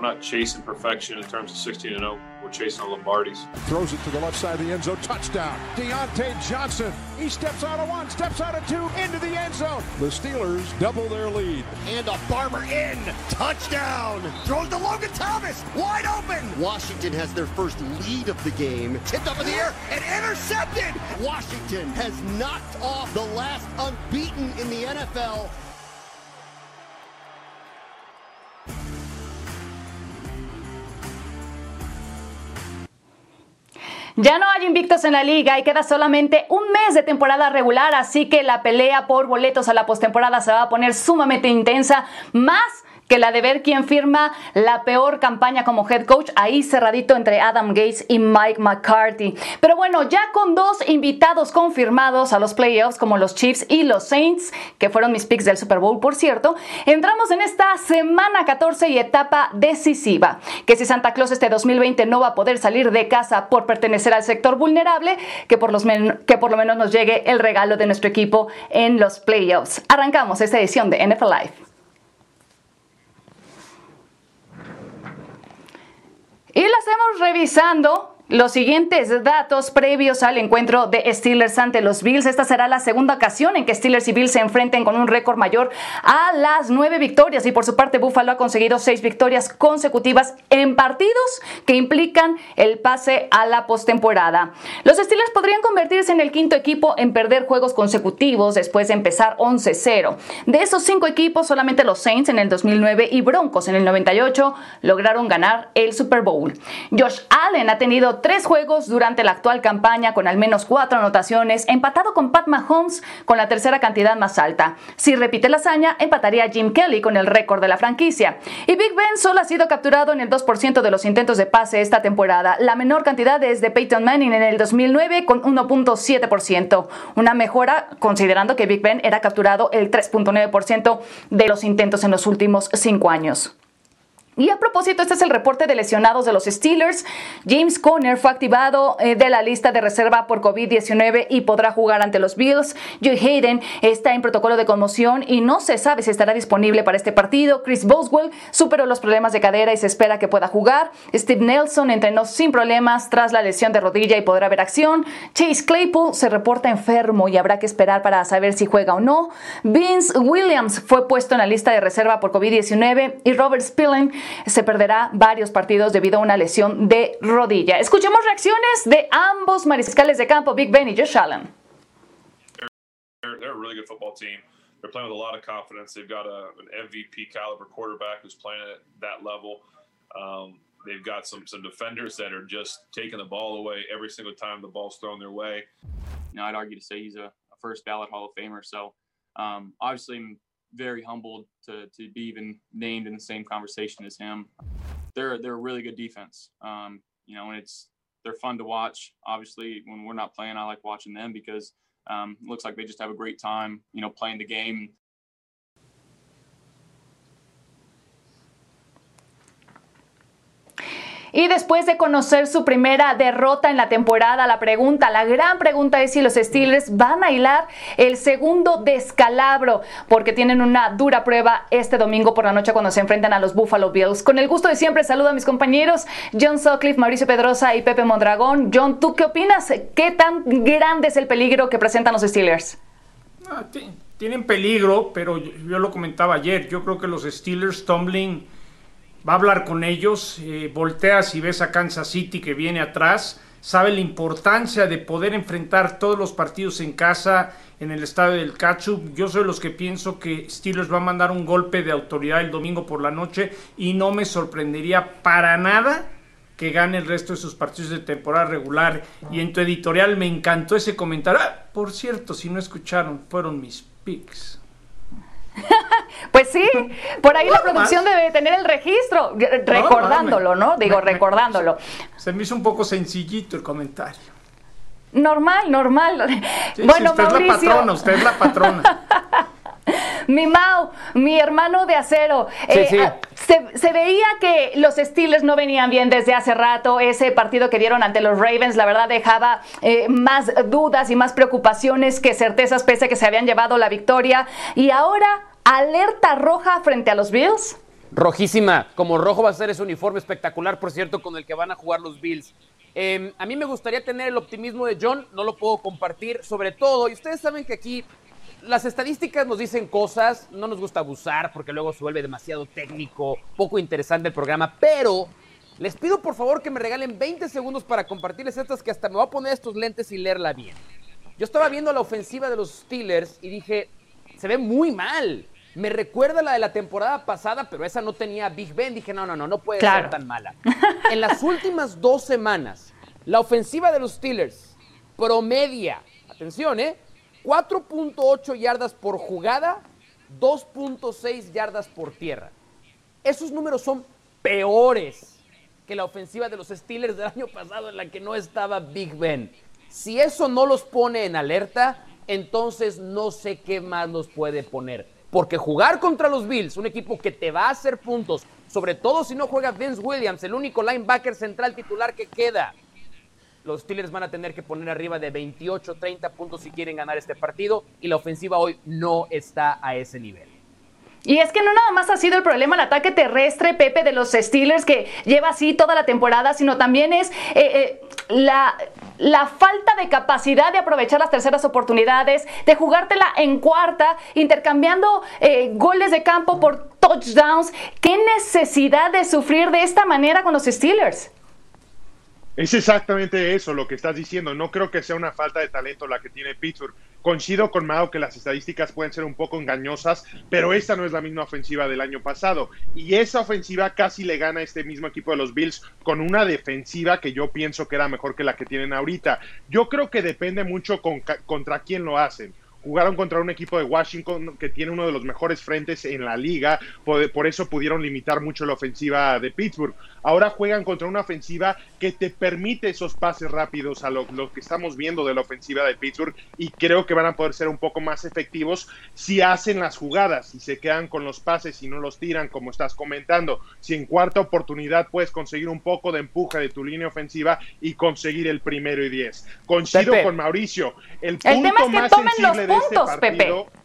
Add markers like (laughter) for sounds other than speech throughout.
we're not chasing perfection in terms of 16 and 0. We're chasing the Lombardis. Throws it to the left side of the end zone. Touchdown. Deontay Johnson. He steps out of one, steps out of two, into the end zone. The Steelers double their lead. And a Farmer in. Touchdown. Throws to Logan Thomas. Wide open. Washington has their first lead of the game. Tipped up in the air and intercepted. Washington has knocked off the last unbeaten in the NFL. Ya no hay invictos en la liga y queda solamente un mes de temporada regular, así que la pelea por boletos a la postemporada se va a poner sumamente intensa, más que la de ver quién firma la peor campaña como head coach, ahí cerradito entre Adam Gates y Mike McCarthy. Pero bueno, ya con dos invitados confirmados a los playoffs como los Chiefs y los Saints, que fueron mis picks del Super Bowl, por cierto, entramos en esta semana 14 y etapa decisiva, que si Santa Claus este 2020 no va a poder salir de casa por pertenecer al sector vulnerable, que por, los que por lo menos nos llegue el regalo de nuestro equipo en los playoffs. Arrancamos esta edición de NFL Live. Y lo hacemos revisando los siguientes datos previos al encuentro de Steelers ante los Bills. Esta será la segunda ocasión en que Steelers y Bills se enfrenten con un récord mayor a las nueve victorias. Y por su parte, Buffalo ha conseguido seis victorias consecutivas en partidos que implican el pase a la postemporada. Los Steelers podrían convertirse en el quinto equipo en perder juegos consecutivos después de empezar 11-0. De esos cinco equipos, solamente los Saints en el 2009 y Broncos en el 98 lograron ganar el Super Bowl. Josh Allen ha tenido tres juegos durante la actual campaña con al menos cuatro anotaciones, empatado con Pat Mahomes con la tercera cantidad más alta. Si repite la hazaña, empataría Jim Kelly con el récord de la franquicia. Y Big Ben solo ha sido capturado en el 2% de los intentos de pase esta temporada. La menor cantidad es de Peyton Manning en el 2009 con 1.7%. Una mejora considerando que Big Ben era capturado el 3.9% de los intentos en los últimos cinco años. Y a propósito, este es el reporte de lesionados de los Steelers. James Conner fue activado eh, de la lista de reserva por COVID-19 y podrá jugar ante los Bills. Joey Hayden está en protocolo de conmoción y no se sabe si estará disponible para este partido. Chris Boswell superó los problemas de cadera y se espera que pueda jugar. Steve Nelson entrenó sin problemas tras la lesión de rodilla y podrá ver acción. Chase Claypool se reporta enfermo y habrá que esperar para saber si juega o no. Vince Williams fue puesto en la lista de reserva por COVID-19 y Robert Spilling se perderá varios partidos debido a una lesión de rodilla. Escuchemos reacciones de ambos mariscales de campo, Big Ben y Josh Allen. They're, they're a really good football team. They're playing with a lot of confidence. They've got a, an MVP caliber quarterback who's playing at that level. Um, they've got some some defenders that are just taking the ball away every single time the ball's thrown their way. You know, I'd argue to say he's a, a first ballot Hall of Famer. So um, obviously, very humbled to, to be even named in the same conversation as him. They're they're a really good defense. Um, you know, and it's they're fun to watch. Obviously, when we're not playing, I like watching them because um, it looks like they just have a great time. You know, playing the game. Y después de conocer su primera derrota en la temporada, la pregunta, la gran pregunta es si los Steelers van a hilar el segundo descalabro, porque tienen una dura prueba este domingo por la noche cuando se enfrentan a los Buffalo Bills. Con el gusto de siempre, saludo a mis compañeros John Sutcliffe, Mauricio Pedrosa y Pepe Mondragón. John, ¿tú qué opinas? ¿Qué tan grande es el peligro que presentan los Steelers? Ah, tienen peligro, pero yo, lo comentaba ayer. Yo creo que los Steelers tumbling va a hablar con ellos, eh, volteas y ves a Kansas City que viene atrás, sabe la importancia de poder enfrentar todos los partidos en casa en el estadio del Ketchup. Yo soy los que pienso que Steelers va a mandar un golpe de autoridad el domingo por la noche y no me sorprendería para nada que gane el resto de sus partidos de temporada regular. Y en tu editorial me encantó ese comentario. Ah, por cierto, si no escucharon, fueron mis picks. (laughs) pues sí, por ahí la producción debe tener el registro, recordándolo, ¿no? Digo, recordándolo. Se me hizo un poco sencillito el comentario. Normal, normal. (laughs) bueno, usted es la patrona, usted es la patrona. (laughs) mi Mau, mi hermano de acero. Eh, ah, se, veía que los Steelers no venían bien desde hace rato. Ese partido que dieron ante los Ravens, la verdad, dejaba eh, más dudas y más preocupaciones que certezas, pese a que se habían llevado la victoria. Y ahora, alerta roja frente a los Bills. Rojísima, como rojo va a ser ese uniforme espectacular, por cierto, con el que van a jugar los Bills. Em, a mí me gustaría tener el optimismo de John, no lo puedo compartir, sobre todo, y ustedes saben que aquí las estadísticas nos dicen cosas, no nos gusta abusar porque luego se vuelve demasiado técnico, poco interesante el programa, pero les pido por favor que me regalen 20 segundos para compartirles estas que hasta me voy a poner estos lentes y leerla bien. Yo estaba viendo la ofensiva de los Steelers y dije, se ve muy mal. Me recuerda la de la temporada pasada, pero esa no tenía Big Ben. Dije, no, no, no, no puede ser tan mala. En las (laughs) últimas dos semanas, la ofensiva de los Steelers promedia, atención, ¿eh? 4.8 yardas por jugada, 2.6 yardas por tierra. Esos números son peores que la ofensiva de los Steelers del año pasado en la que no estaba Big Ben. Si eso no los pone en alerta, entonces no sé qué más nos puede poner. Porque jugar contra los Bills, un equipo que te va a hacer puntos, sobre todo si no juega Vince Williams, el único linebacker central titular que queda, los Steelers van a tener que poner arriba de 28, 30 puntos si quieren ganar este partido y la ofensiva hoy no está a ese nivel. Y es que no nada más ha sido el problema el ataque terrestre, Pepe, de los Steelers, que lleva así toda la temporada, sino también es eh, eh, la, la falta de capacidad de aprovechar las terceras oportunidades, de jugártela en cuarta, intercambiando eh, goles de campo por touchdowns. ¿Qué necesidad de sufrir de esta manera con los Steelers? Es exactamente eso lo que estás diciendo. No creo que sea una falta de talento la que tiene Pittsburgh. Coincido con Mao que las estadísticas pueden ser un poco engañosas, pero esta no es la misma ofensiva del año pasado. Y esa ofensiva casi le gana a este mismo equipo de los Bills con una defensiva que yo pienso que era mejor que la que tienen ahorita. Yo creo que depende mucho contra quién lo hacen jugaron contra un equipo de Washington que tiene uno de los mejores frentes en la liga, por, eso pudieron limitar mucho la ofensiva de Pittsburgh. Ahora juegan contra una ofensiva que te permite esos pases rápidos a lo, que estamos viendo de la ofensiva de Pittsburgh y creo que van a poder ser un poco más efectivos si hacen las jugadas, si se quedan con los pases y no los tiran como estás comentando. Si en cuarta oportunidad puedes conseguir un poco de empuje de tu línea ofensiva y conseguir el primero y diez. Coincido con Mauricio, el punto más sensible de este partido eh,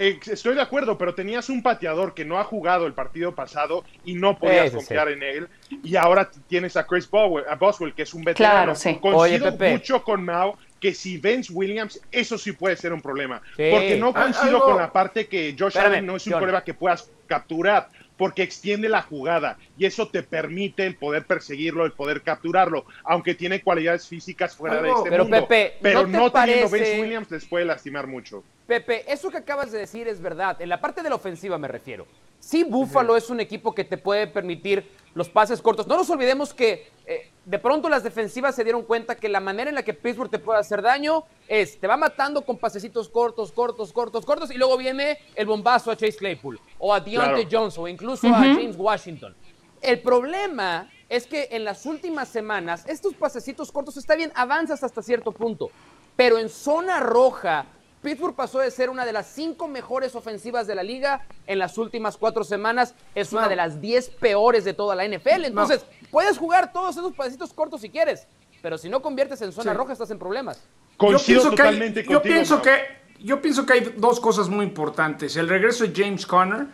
estoy de acuerdo, pero tenías un pateador que no ha jugado el partido pasado y no podías confiar en él. Y ahora tienes a Chris Boswell, que es un veterano. Coincido mucho con Mao que si Vince Williams, eso sí puede ser un problema. Porque no coincido con la parte que Josh Allen no es un prueba que puedas capturar porque extiende la jugada y eso te permite el poder perseguirlo, el poder capturarlo, aunque tiene cualidades físicas fuera de este pero mundo. Pepe, pero no, no teniendo Vince Williams les puede lastimar mucho. Pepe, eso que acabas de decir es verdad. En la parte de la ofensiva me refiero. Sí, Buffalo es un equipo que te puede permitir los pases cortos. No nos olvidemos que eh, de pronto las defensivas se dieron cuenta que la manera en la que Pittsburgh te puede hacer daño es, te va matando con pasecitos cortos, cortos, cortos, cortos, y luego viene el bombazo a Chase Claypool, o a Deontay Johnson, o incluso a James Washington. El problema es que en las últimas semanas, estos pasecitos cortos, está bien, avanzas hasta cierto punto, pero en zona roja, Pittsburgh pasó de ser una de las cinco mejores ofensivas de la liga en las últimas cuatro semanas. Es una de las diez peores de toda la NFL. Entonces, puedes jugar todos esos pasitos cortos si quieres, pero si no conviertes en zona roja, estás en problemas. Coincido yo totalmente yo pienso que Yo pienso que hay dos cosas muy importantes. El regreso de James Conner.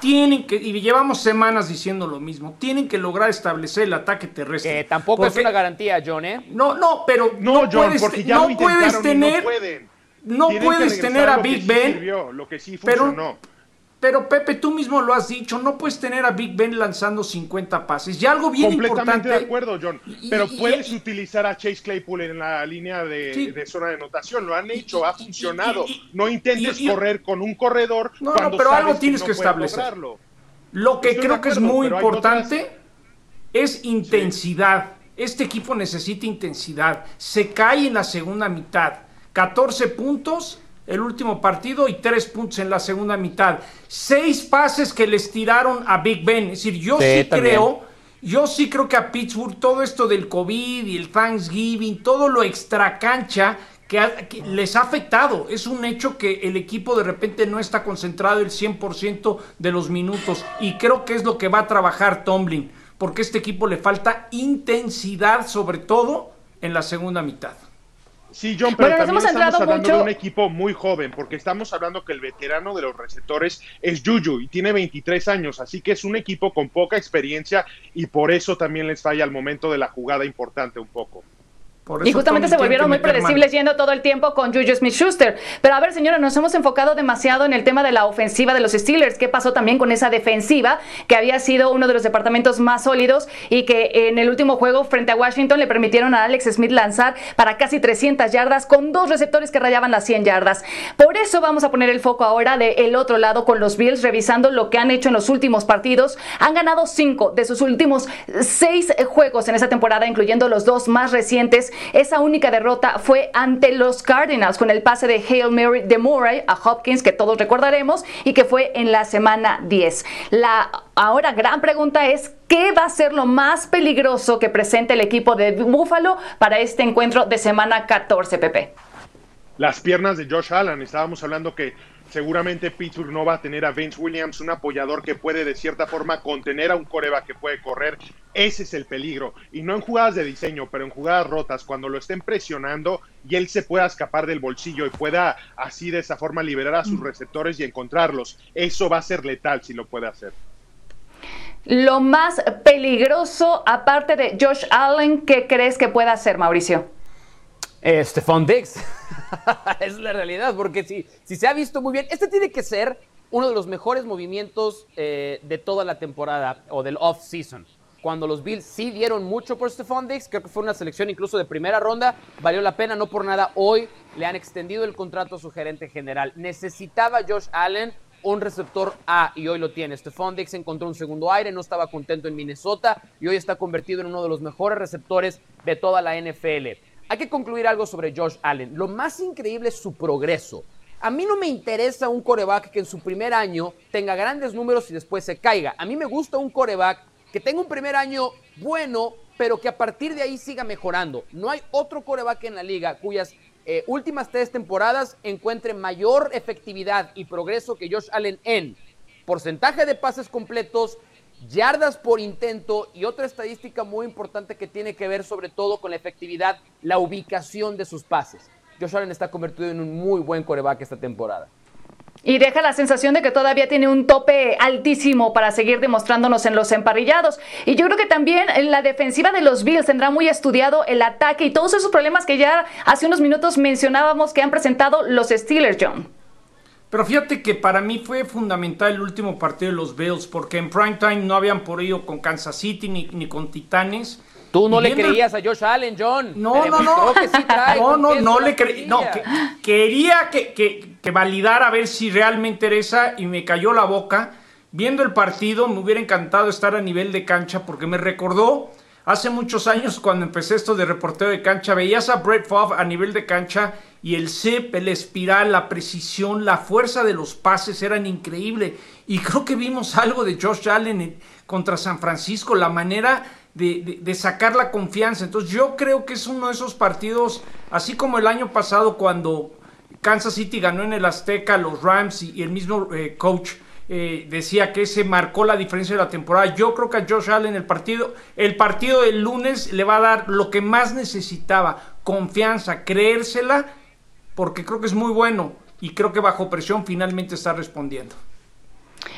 Tienen que, y llevamos semanas diciendo lo mismo, tienen que lograr establecer el ataque terrestre. Que tampoco es una garantía, John, ¿eh? No, no, pero no, puedes, no puedes tener no puedes tener a Big Ben. lo que sí funcionó. Pero, Pepe, tú mismo lo has dicho, no puedes tener a Big Ben lanzando 50 pases. Y algo bien Completamente de acuerdo, John. Pero puedes utilizar a Chase Claypool en la línea de, zona de anotación. Lo han hecho, ha funcionado. no intentes correr con un corredor. No, no, pero algo tienes que, establecer. Lo que creo que es muy importante es intensidad. Este equipo necesita intensidad. Se cae en la segunda mitad 14 puntos el último partido y 3 puntos en la segunda mitad. Seis pases que les tiraron a Big Ben. Es decir, yo sí, creo, yo sí creo que a Pittsburgh todo esto del COVID y el Thanksgiving, todo lo extracancha que, que les ha afectado. Es un hecho que el equipo de repente no está concentrado el 100% de los minutos y creo que es lo que va a trabajar Tomlin, porque a este equipo le falta intensidad sobre todo en la segunda mitad. Sí, John, pero Bueno, también hemos estamos hablando mucho- de un equipo muy joven, porque estamos hablando que el veterano de los receptores es Juju y tiene 23 años, así que es un equipo con poca experiencia y por eso también les falla al momento de la jugada importante un poco. Por Y justamente se volvieron muy predecibles mano. yendo todo el tiempo con Juju Smith-Schuster. Pero a ver, señora, nos hemos enfocado demasiado en el tema de la ofensiva de los Steelers. ¿Qué pasó también con esa defensiva que había sido uno de los departamentos más sólidos y que en el último juego frente a Washington le permitieron a Alex Smith lanzar para casi 300 yardas con dos receptores que rayaban las 100 yardas? Por eso vamos a poner el foco ahora del otro lado con los Bills, revisando lo que han hecho en los últimos partidos. Han ganado cinco de sus últimos seis juegos en esta temporada, incluyendo los dos más recientes. Esa única derrota fue ante los Cardinals con el pase de Hail Mary de Murray a Hopkins, que todos recordaremos, y que fue en la semana 10. La ahora gran pregunta es, ¿qué va a ser lo más peligroso que presente el equipo de Buffalo para este encuentro de semana 14, Pepe? Las piernas de Josh Allen, estábamos hablando que seguramente Pittsburgh no va a tener a Vince Williams, un apoyador que puede de cierta forma contener a un coreba que puede correr. Ese es el peligro. Y no en jugadas de diseño, pero en jugadas rotas, cuando lo estén presionando y él se pueda escapar del bolsillo y pueda así de esa forma liberar a sus receptores y encontrarlos. Eso va a ser letal si lo puede hacer. Lo más peligroso, aparte de Josh Allen, ¿qué crees que pueda hacer, Mauricio? Eh, Stephon Diggs. (laughs) es la realidad, porque si, si se ha visto muy bien, este tiene que ser uno de los mejores movimientos eh, de toda la temporada o del off-season. Cuando los Bills sí dieron mucho por Stephon Diggs, creo que fue una selección incluso de primera ronda, valió la pena, no por nada. Hoy le han extendido el contrato a su gerente general. Necesitaba Josh Allen un receptor A y hoy lo tiene. Stephon Diggs encontró un segundo aire, no estaba contento en Minnesota y hoy está convertido en uno de los mejores receptores de toda la NFL. Hay que concluir algo sobre Josh Allen. Lo más increíble es su progreso. A mí no me interesa un coreback que en su primer año tenga grandes números y después se caiga. A mí me gusta un coreback que tenga un primer año bueno, pero que a partir de ahí siga mejorando. No hay otro coreback en la liga cuyas eh, últimas tres temporadas encuentre mayor efectividad y progreso que Josh Allen en porcentaje de pases completos, yardas por intento y otra estadística muy importante que tiene que ver sobre todo con la efectividad, la ubicación de sus pases. Josh Allen está convertido en un muy buen coreback esta temporada. Y deja la sensación de que todavía tiene un tope altísimo para seguir demostrándonos en los emparrillados. Y yo creo que también en la defensiva de los Bills tendrá muy estudiado el ataque y todos esos problemas que ya hace unos minutos mencionábamos que han presentado los Steelers, John. Pero fíjate que para mí fue fundamental el último partido de los Bills, porque en primetime no habían podido con Kansas City ni, ni con Titanes. Tú no le creías a Josh Allen, John. No, no, no. demostró que sí trae no, no, no le creí. No, que- quería que, que, que validara a ver si realmente era esa y me cayó la boca. Viendo el partido, me hubiera encantado estar a nivel de cancha porque me recordó hace muchos años cuando empecé esto de reporteo de cancha. Veías a Brett Favre a nivel de cancha y el zip, el espiral, la precisión, la fuerza de los pases eran increíble. Y creo que vimos algo de Josh Allen en- contra San Francisco, la manera de, sacar la confianza. Entonces yo creo que es uno de esos partidos, así como el año pasado cuando Kansas City ganó en el Azteca, los Rams y, y el mismo eh, coach eh, decía que ese marcó la diferencia de la temporada. Yo creo que a Josh Allen el partido, el partido del lunes le va a dar lo que más necesitaba, confianza, creérsela, porque creo que es muy bueno y creo que bajo presión finalmente está respondiendo.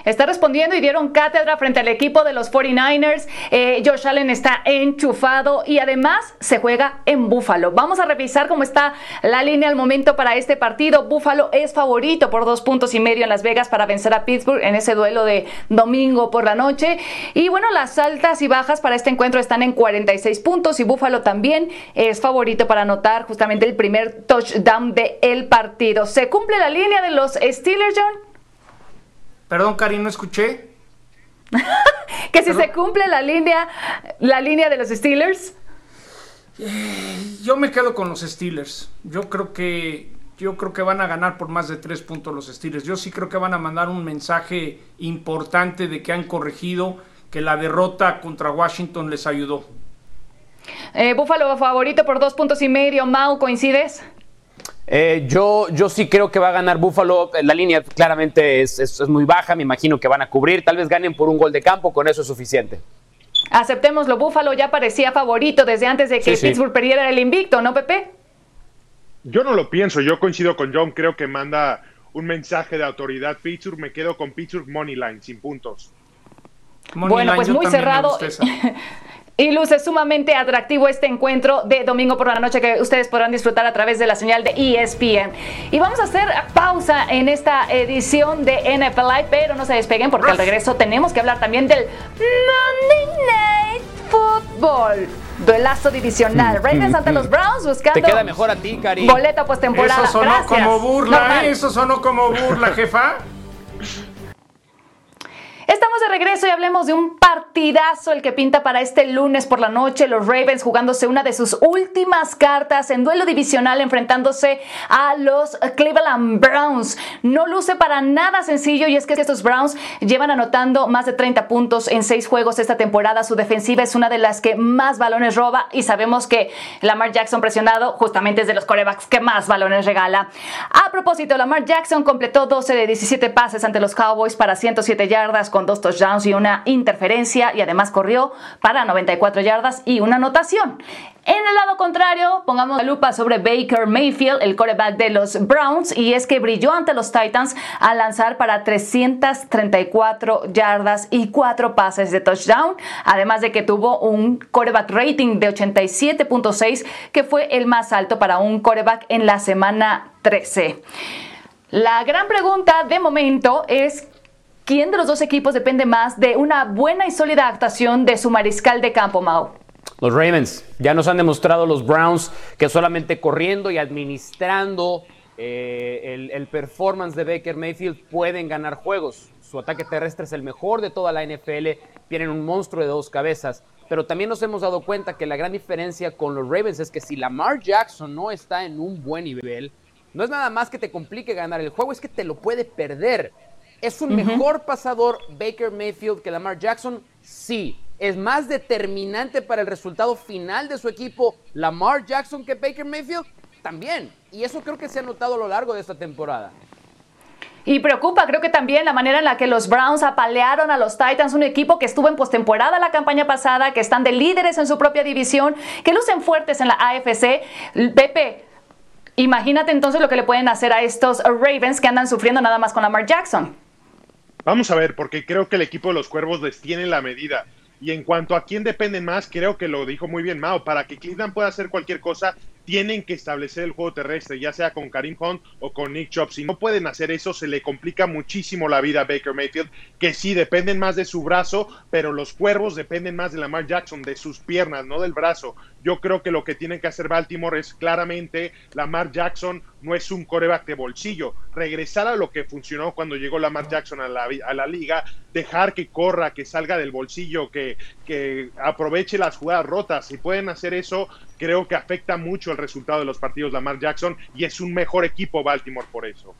Está respondiendo y dieron cátedra frente al equipo de los 49ers. Eh, Josh Allen está enchufado y además se juega en Búfalo. Vamos a revisar cómo está la línea al momento para este partido. Búfalo es favorito por dos puntos y medio en Las Vegas para vencer a Pittsburgh en ese duelo de domingo por la noche. Y bueno, las altas y bajas para este encuentro están en 46 puntos y Búfalo también es favorito para anotar justamente el primer touchdown del partido. ¿Se cumple la línea de los Steelers, John? Perdón, Cari, no escuché. (laughs) Que si se cumple la línea, la línea de los Steelers. Yo me quedo con los Steelers. Yo creo que yo creo que van a ganar por más de tres puntos los Steelers. Yo sí creo que van a mandar un mensaje importante de que han corregido, que la derrota contra Washington les ayudó. Eh, Búfalo favorito por dos puntos y medio. Mau, ¿coincides? Eh, yo, yo sí creo que va a ganar Buffalo. La línea claramente es, es- es muy baja. Me imagino que van a cubrir. Tal vez ganen por un gol de campo. Con eso es suficiente. Aceptémoslo, Búfalo ya parecía favorito desde antes de que Sí, sí. Pittsburgh perdiera el invicto, ¿no, Pepe? Yo no lo pienso, yo coincido con John, creo que manda un mensaje de autoridad Pittsburgh, me quedo con Pittsburgh Moneyline, sin puntos. bueno, pues muy cerrado. (laughs) Y luce sumamente atractivo este encuentro de domingo por la noche que ustedes podrán disfrutar a través de la señal de ESPN. Y vamos a hacer pausa en esta edición de NFL Live, pero no se despeguen porque al regreso tenemos que hablar también del Monday Night Football. Duelazo divisional. Mm, Ravens ante mm, los mm. Browns buscando. Te queda mejor a ti, Cari. Boleta postemporada. Eso sonó como burla, ¿eh? Eso sonó como burla, jefa. Estamos de regreso y hablemos de un partidazo el que pinta para este lunes por la noche. Los Ravens jugándose una de sus últimas cartas en duelo divisional enfrentándose a los Cleveland Browns. No luce para nada sencillo y es que estos Browns llevan anotando más de 30 puntos en seis juegos esta temporada. Su defensiva es una de las que más balones roba y sabemos que Lamar Jackson presionado justamente es de los corebacks que más balones regala. A propósito, Lamar Jackson completó 12 de 17 pases ante los Cowboys para 107 yardas con dos touchdowns y una interferencia y además corrió para 94 yardas y una anotación. En el lado contrario, pongamos la lupa sobre Baker Mayfield, el quarterback de los Browns, y es que brilló ante los Titans al lanzar para 334 yardas y 4 pases de touchdown, además de que tuvo un quarterback rating de 87.6, que fue el más alto para un quarterback en la semana 13. La gran pregunta de momento es ¿quién de los dos equipos depende más de una buena y sólida actuación de su mariscal de campo, Mao? Los Ravens. Ya nos han demostrado los Browns que solamente corriendo y administrando eh, el, performance de Baker Mayfield pueden ganar juegos. Su ataque terrestre es el mejor de toda la NFL. Tienen un monstruo de dos cabezas. Pero también nos hemos dado cuenta que la gran diferencia con los Ravens es que si Lamar Jackson no está en un buen nivel, no es nada más que te complique ganar el juego, es que te lo puede perder. ¿Es un mejor pasador Baker Mayfield que Lamar Jackson? Sí. ¿Es más determinante para el resultado final de su equipo Lamar Jackson que Baker Mayfield? También. Y eso creo que se ha notado a lo largo de esta temporada. Y preocupa, creo que también la manera en la que los Browns apalearon a los Titans, un equipo que estuvo en postemporada la campaña pasada, que están de líderes en su propia división, que lucen fuertes en la AFC. Pepe, imagínate entonces lo que le pueden hacer a estos Ravens que andan sufriendo nada más con Lamar Jackson. Vamos a ver, porque creo que el equipo de los Cuervos les tiene la medida. Y en cuanto a quién dependen más, creo que lo dijo muy bien Mao. Para que Cleveland pueda hacer cualquier cosa, tienen que establecer el juego terrestre, ya sea con Karim Hunt o con Nick Chubb. Si no pueden hacer eso, se le complica muchísimo la vida a Baker Mayfield, que sí dependen más de su brazo, pero los cuervos dependen más de Lamar Jackson, de sus piernas, no del brazo. Yo creo que lo que tienen que hacer Baltimore es claramente Lamar Jackson no es un coreback de bolsillo. Regresar a lo que funcionó cuando llegó Lamar Jackson a la, liga, dejar que corra, que salga del bolsillo, que aproveche las jugadas rotas. Si pueden hacer eso, creo que afecta mucho el resultado de los partidos Lamar Jackson y es un mejor equipo Baltimore por eso.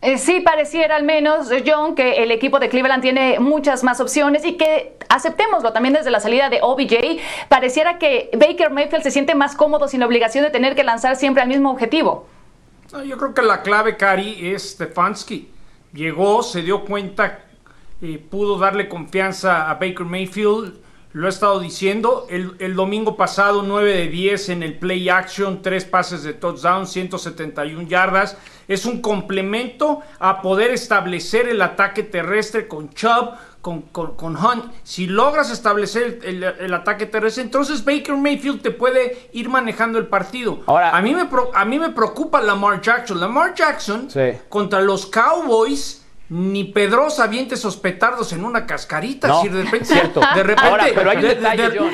Eh, sí, pareciera al menos, John, que el equipo de Cleveland tiene muchas más opciones y que aceptémoslo también desde la salida de OBJ, pareciera que Baker Mayfield se siente más cómodo sin obligación de tener que lanzar siempre al mismo objetivo. yo creo que la clave, Cari, es Stefanski. Llegó, se dio cuenta, eh, pudo darle confianza a Baker Mayfield lo he estado diciendo. El, domingo pasado, 9 de 10 en el play action, 3 pases de touchdown, 171 yardas. Es un complemento a poder establecer el ataque terrestre con Chubb, con, con, Hunt. Si logras establecer el, ataque terrestre, entonces Baker Mayfield te puede ir manejando el partido. Ahora, a mí me, a mí me preocupa Lamar Jackson. Lamar Jackson contra los Cowboys ni Pedrosa aviente esos petardos en una cascarita. de repente, de repente,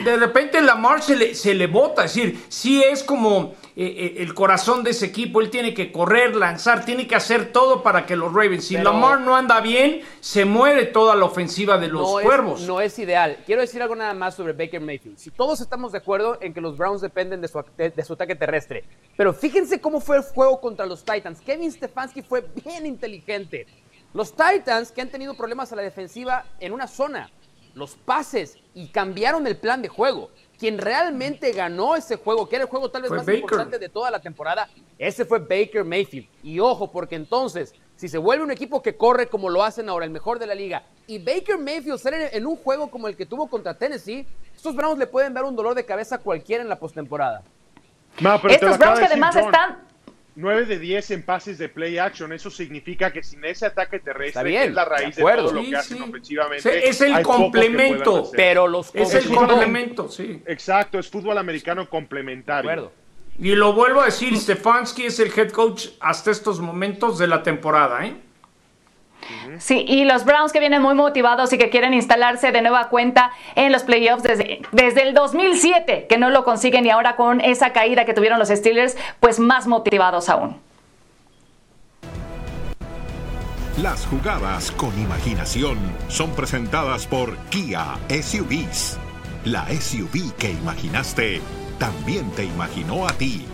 de, repente Lamar se le, se le bota. Es decir, si es como eh, eh, el corazón de ese equipo. Él tiene que correr, lanzar, tiene que hacer todo para que los Ravens. Si Lamar no anda bien, se muere toda la ofensiva de los cuervos. no es ideal. Quiero decir algo nada más sobre Baker Mayfield. Si todos estamos de acuerdo en que los Browns dependen de su, de su ataque terrestre, pero fíjense cómo fue el juego contra los Titans. Kevin Stefanski fue bien inteligente los Titans que han tenido problemas a la defensiva en una zona, los pases y cambiaron el plan de juego. Quien realmente ganó ese juego, que era el juego tal vez más importante de toda la temporada, ese fue Baker Mayfield. Y ojo, porque entonces, si se vuelve un equipo que corre como lo hacen ahora, el mejor de la liga, y Baker Mayfield sale en un juego como el que tuvo contra Tennessee, estos Browns le pueden dar un dolor de cabeza a cualquiera en la postemporada. estos Browns que además están 9 de 10 en pases de play action. Eso significa que sin ese ataque terrestre, que bien, es la raíz de todo lo Sí, que hacen sí. ofensivamente. Es el complemento. Pero los Es el complemento, sí. Exacto, es fútbol americano De complementario. acuerdo. Y lo vuelvo a decir, Stefanski es el head coach hasta estos momentos de la temporada, ¿eh? Sí, y los Browns que vienen muy motivados y que quieren instalarse de nueva cuenta en los playoffs desde, desde el 2007, que no lo consiguen y ahora con esa caída que tuvieron los Steelers, pues más motivados aún. Las jugadas con imaginación son presentadas por Kia SUVs. La SUV que imaginaste también te imaginó a ti.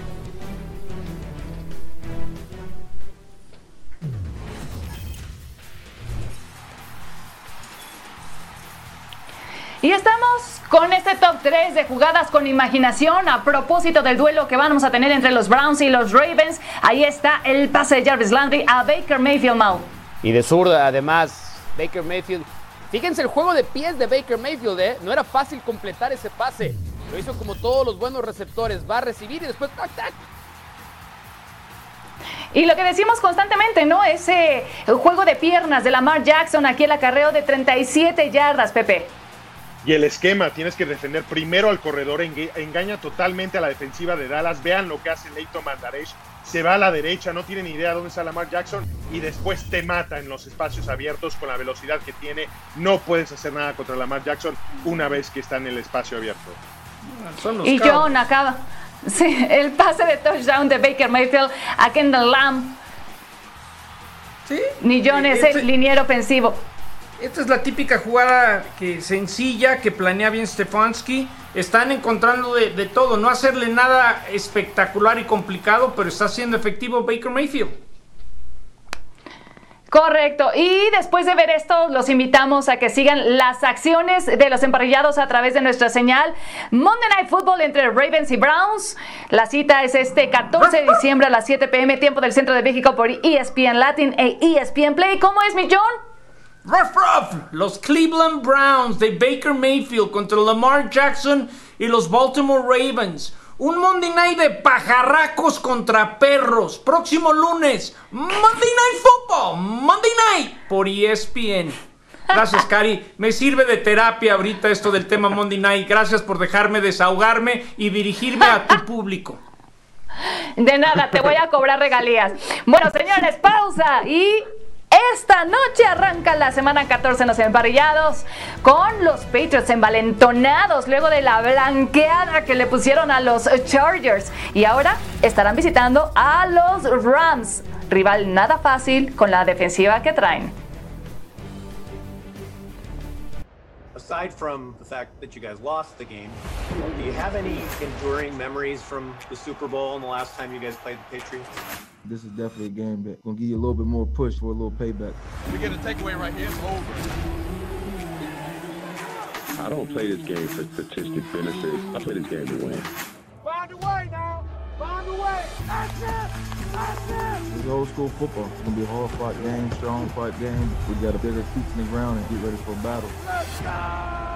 Este top 3 de jugadas con imaginación a propósito del duelo que vamos a tener entre los Browns y los Ravens. Ahí está el pase de Jarvis Landry a Baker Mayfield Mau. Y de zurda, además, Baker Mayfield. Fíjense el juego de pies de Baker Mayfield, ¿eh? No era fácil completar ese pase. Lo hizo como todos los buenos receptores. Va a recibir y después tac, tac. Y lo que decimos constantemente, ¿no? Ese juego de piernas de Lamar Jackson, aquí el acarreo de 37 yardas, Pepe. Y el esquema, tienes que defender primero al corredor, enga- engaña totalmente a la defensiva de Dallas. Vean lo que hace Leighton Mandaresh. Se va a la derecha, no tiene ni idea dónde está Lamar Jackson y después te mata en los espacios abiertos con la velocidad que tiene. No puedes hacer nada contra Lamar Jackson una vez que está en el espacio abierto. Son los Y. John acaba. (laughs) Sí, el pase de touchdown de Baker Mayfield a Kendall Lamb. Sí. Ni John es el liniero ofensivo. Esta es la típica jugada que sencilla que planea bien Stefanski. Están encontrando de, de todo, no hacerle nada espectacular y complicado, pero está siendo efectivo Baker Mayfield. Correcto. Y después de ver esto, los invitamos a que sigan las acciones de los emparrillados a través de nuestra señal Monday Night Football entre Ravens y Browns. La cita es este 14 de diciembre a las 7 pm, tiempo del centro de México por ESPN Latin e ESPN Play. ¿Cómo es mi John? Ruff, ruff. Los Cleveland Browns de Baker Mayfield contra Lamar Jackson y los Baltimore Ravens. Un Monday Night de pajarracos contra perros. Próximo lunes. Monday Night Football. Monday Night por ESPN. Gracias, Cari. Me sirve de terapia ahorita esto del tema Monday Night. Gracias por dejarme desahogarme y dirigirme a tu público. De nada, te voy a cobrar regalías. Bueno, señores, pausa y esta noche arranca la semana 14 en los emparrillados con los Patriots envalentonados luego de la blanqueada que le pusieron a los Chargers y ahora estarán visitando a los Rams, rival nada fácil con la defensiva que traen. Aside from the fact that you guys lost the game, do you have any enduring memories from the Super Bowl and the last time you guys played the Patriots? This is definitely a game that gonna give you a little bit more push for a little payback. We get a takeaway right here. It's over. I don't play this game for statistic benefits. I play this game to win. Find a way now. Find way. That's it. That's it. It's old school football. It's gonna be a hard fought game, strong fight game. We got to dig our feet in the ground and get ready for a battle. Let's go.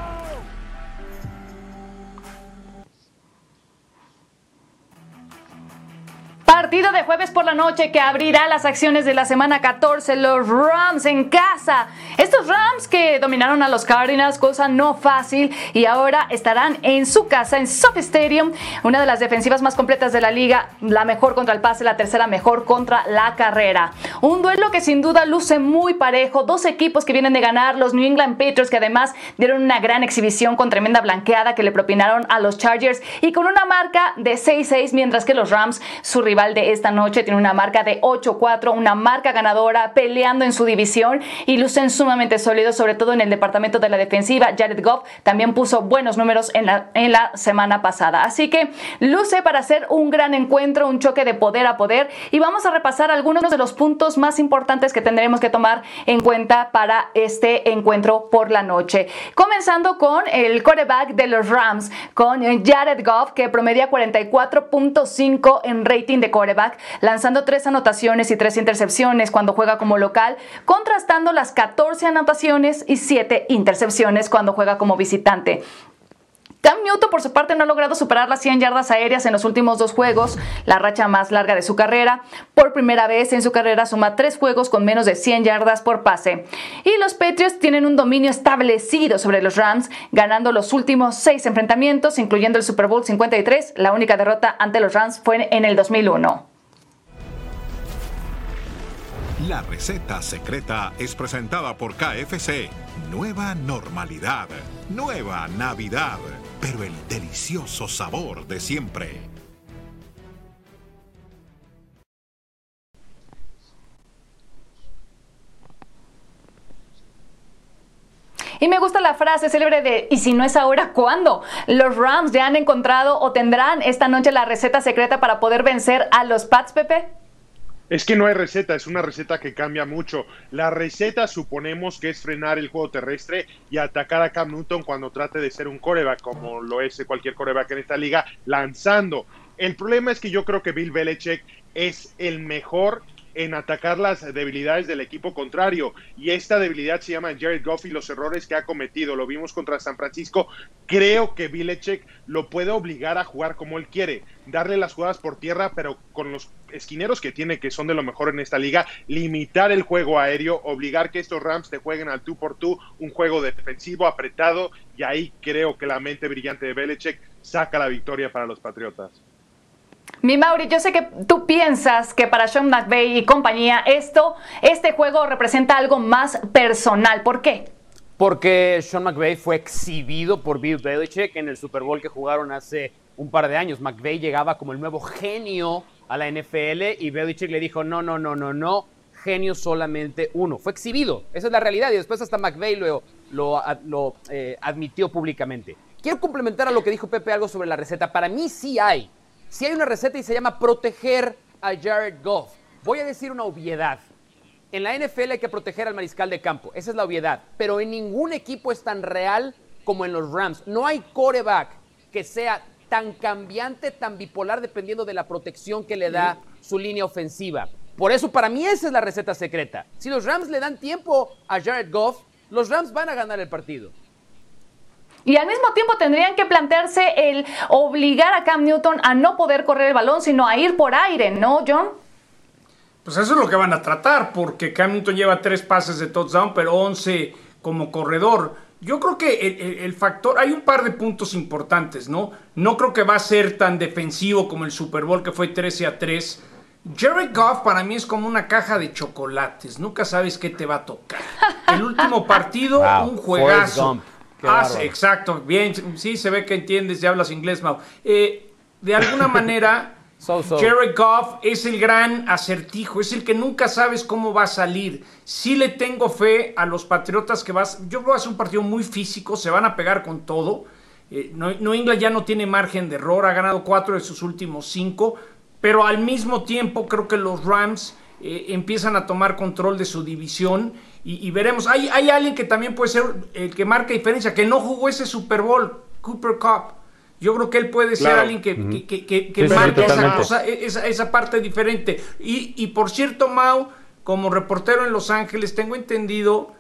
Partido de jueves por la noche que abrirá las acciones de la semana 14, los Rams en casa. Estos Rams que dominaron a los Cardinals, cosa no fácil, y ahora estarán en su casa, en Soft Stadium, una de las defensivas más completas de la liga, la mejor contra el pase, la tercera mejor contra la carrera. Un duelo que sin duda luce muy parejo, dos equipos que vienen de ganar, los New England Patriots que además dieron una gran exhibición con tremenda blanqueada que le propinaron a los Chargers y con una marca de 6-6, mientras que los Rams, su rival de esta noche, tiene una marca de 8-4, una marca ganadora, peleando en su división y lucen sumamente sólidos, sobre todo en el departamento de la defensiva. Jared Goff también puso buenos números en la, en la semana pasada. Así que luce para hacer un gran encuentro, un choque de poder a poder y vamos a repasar algunos de los puntos más importantes que tendremos que tomar en cuenta para este encuentro por la noche. Comenzando con el quarterback de los Rams, con Jared Goff, que promedia 44.5 en rating de lanzando tres anotaciones y tres intercepciones cuando juega como local, contrastando las 14 anotaciones y 7 intercepciones cuando juega como visitante. Cam Newton, por su parte, no ha logrado superar las 100 yardas aéreas en los últimos dos juegos, la racha más larga de su carrera. Por primera vez en su carrera suma tres juegos con menos de 100 yardas por pase. Y los Patriots tienen un dominio establecido sobre los Rams, ganando los últimos seis enfrentamientos, incluyendo el Super Bowl 53. La única derrota ante los Rams fue en el 2001. La receta secreta es presentada por KFC. Nueva normalidad, nueva Navidad, pero el delicioso sabor de siempre. Y me gusta la frase célebre de ¿y si no es ahora, cuándo? Los Rams ya han encontrado o tendrán esta noche la receta secreta para poder vencer a los Pats, Pepe. Es que no hay receta, es una receta que cambia mucho. La receta suponemos que es frenar el juego terrestre y atacar a Cam Newton cuando trate de ser un coreback, como lo es cualquier coreback en esta liga, lanzando. El problema es que yo creo que Bill Belichick es el mejor en atacar las debilidades del equipo contrario. Y esta debilidad se llama Jared Goff y los errores que ha cometido. Lo vimos contra San Francisco. Creo que Belichick lo puede obligar a jugar como él quiere. Darle las jugadas por tierra, pero con los esquineros que tiene, que son de lo mejor en esta liga, limitar el juego aéreo, obligar que estos Rams te jueguen al tú por tú, un juego defensivo apretado. Y ahí creo que la mente brillante de Belichick saca la victoria para los Patriotas. Mi Mauri, yo sé que tú piensas que para Sean McVay y compañía esto, este juego representa algo más personal. ¿Por qué? Porque Sean McVay fue exhibido por Bill Belichick en el Super Bowl que jugaron hace un par de años. McVay llegaba como el nuevo genio a la NFL y Belichick le dijo, no, no, no, no, no, genio solamente uno. Fue exhibido, esa es la realidad y después hasta McVay lo, lo, eh, admitió públicamente. Quiero complementar a lo que dijo Pepe algo sobre la receta. Para mí sí hay si hay una receta y se llama proteger a Jared Goff. Voy a decir una obviedad. En la NFL hay que proteger al mariscal de campo, esa es la obviedad. Pero en ningún equipo es tan real como en los Rams. No hay coreback que sea tan cambiante, tan bipolar, dependiendo de la protección que le da su línea ofensiva. Por eso, para mí, esa es la receta secreta. Si los Rams le dan tiempo a Jared Goff, los Rams van a ganar el partido. Y al mismo tiempo tendrían que plantearse el obligar a Cam Newton a no poder correr el balón, sino a ir por aire, ¿no, John? Pues eso es lo que van a tratar, porque Cam Newton lleva tres pases de touchdown, pero 11 como corredor. Yo creo que el, factor, hay un par de puntos importantes, ¿no? No creo que va a ser tan defensivo como el Super Bowl que fue 13 a 3. Jerry Goff para mí es como una caja de chocolates, nunca sabes qué te va a tocar. El último partido, (laughs) un juegazo. Ah, exacto, bien, sí se ve que entiendes y hablas inglés, Mau. Eh, de alguna manera, (laughs) Jared Goff es el gran acertijo, es el que nunca sabes cómo va a salir. Sí le tengo fe a los Patriotas que vas, yo creo que va a ser un partido muy físico, se van a pegar con todo. Eh, no, England ya no tiene margen de error, ha ganado cuatro de sus últimos cinco, pero al mismo tiempo creo que los Rams eh, empiezan a tomar control de su división y, veremos. Hay, hay alguien que también puede ser el que marca diferencia, que no jugó ese Super Bowl, Cooper Cup. Yo creo que él puede ser alguien que, marque esa, esa, parte diferente. Y, y por cierto, Mau, como reportero en Los Ángeles, tengo entendido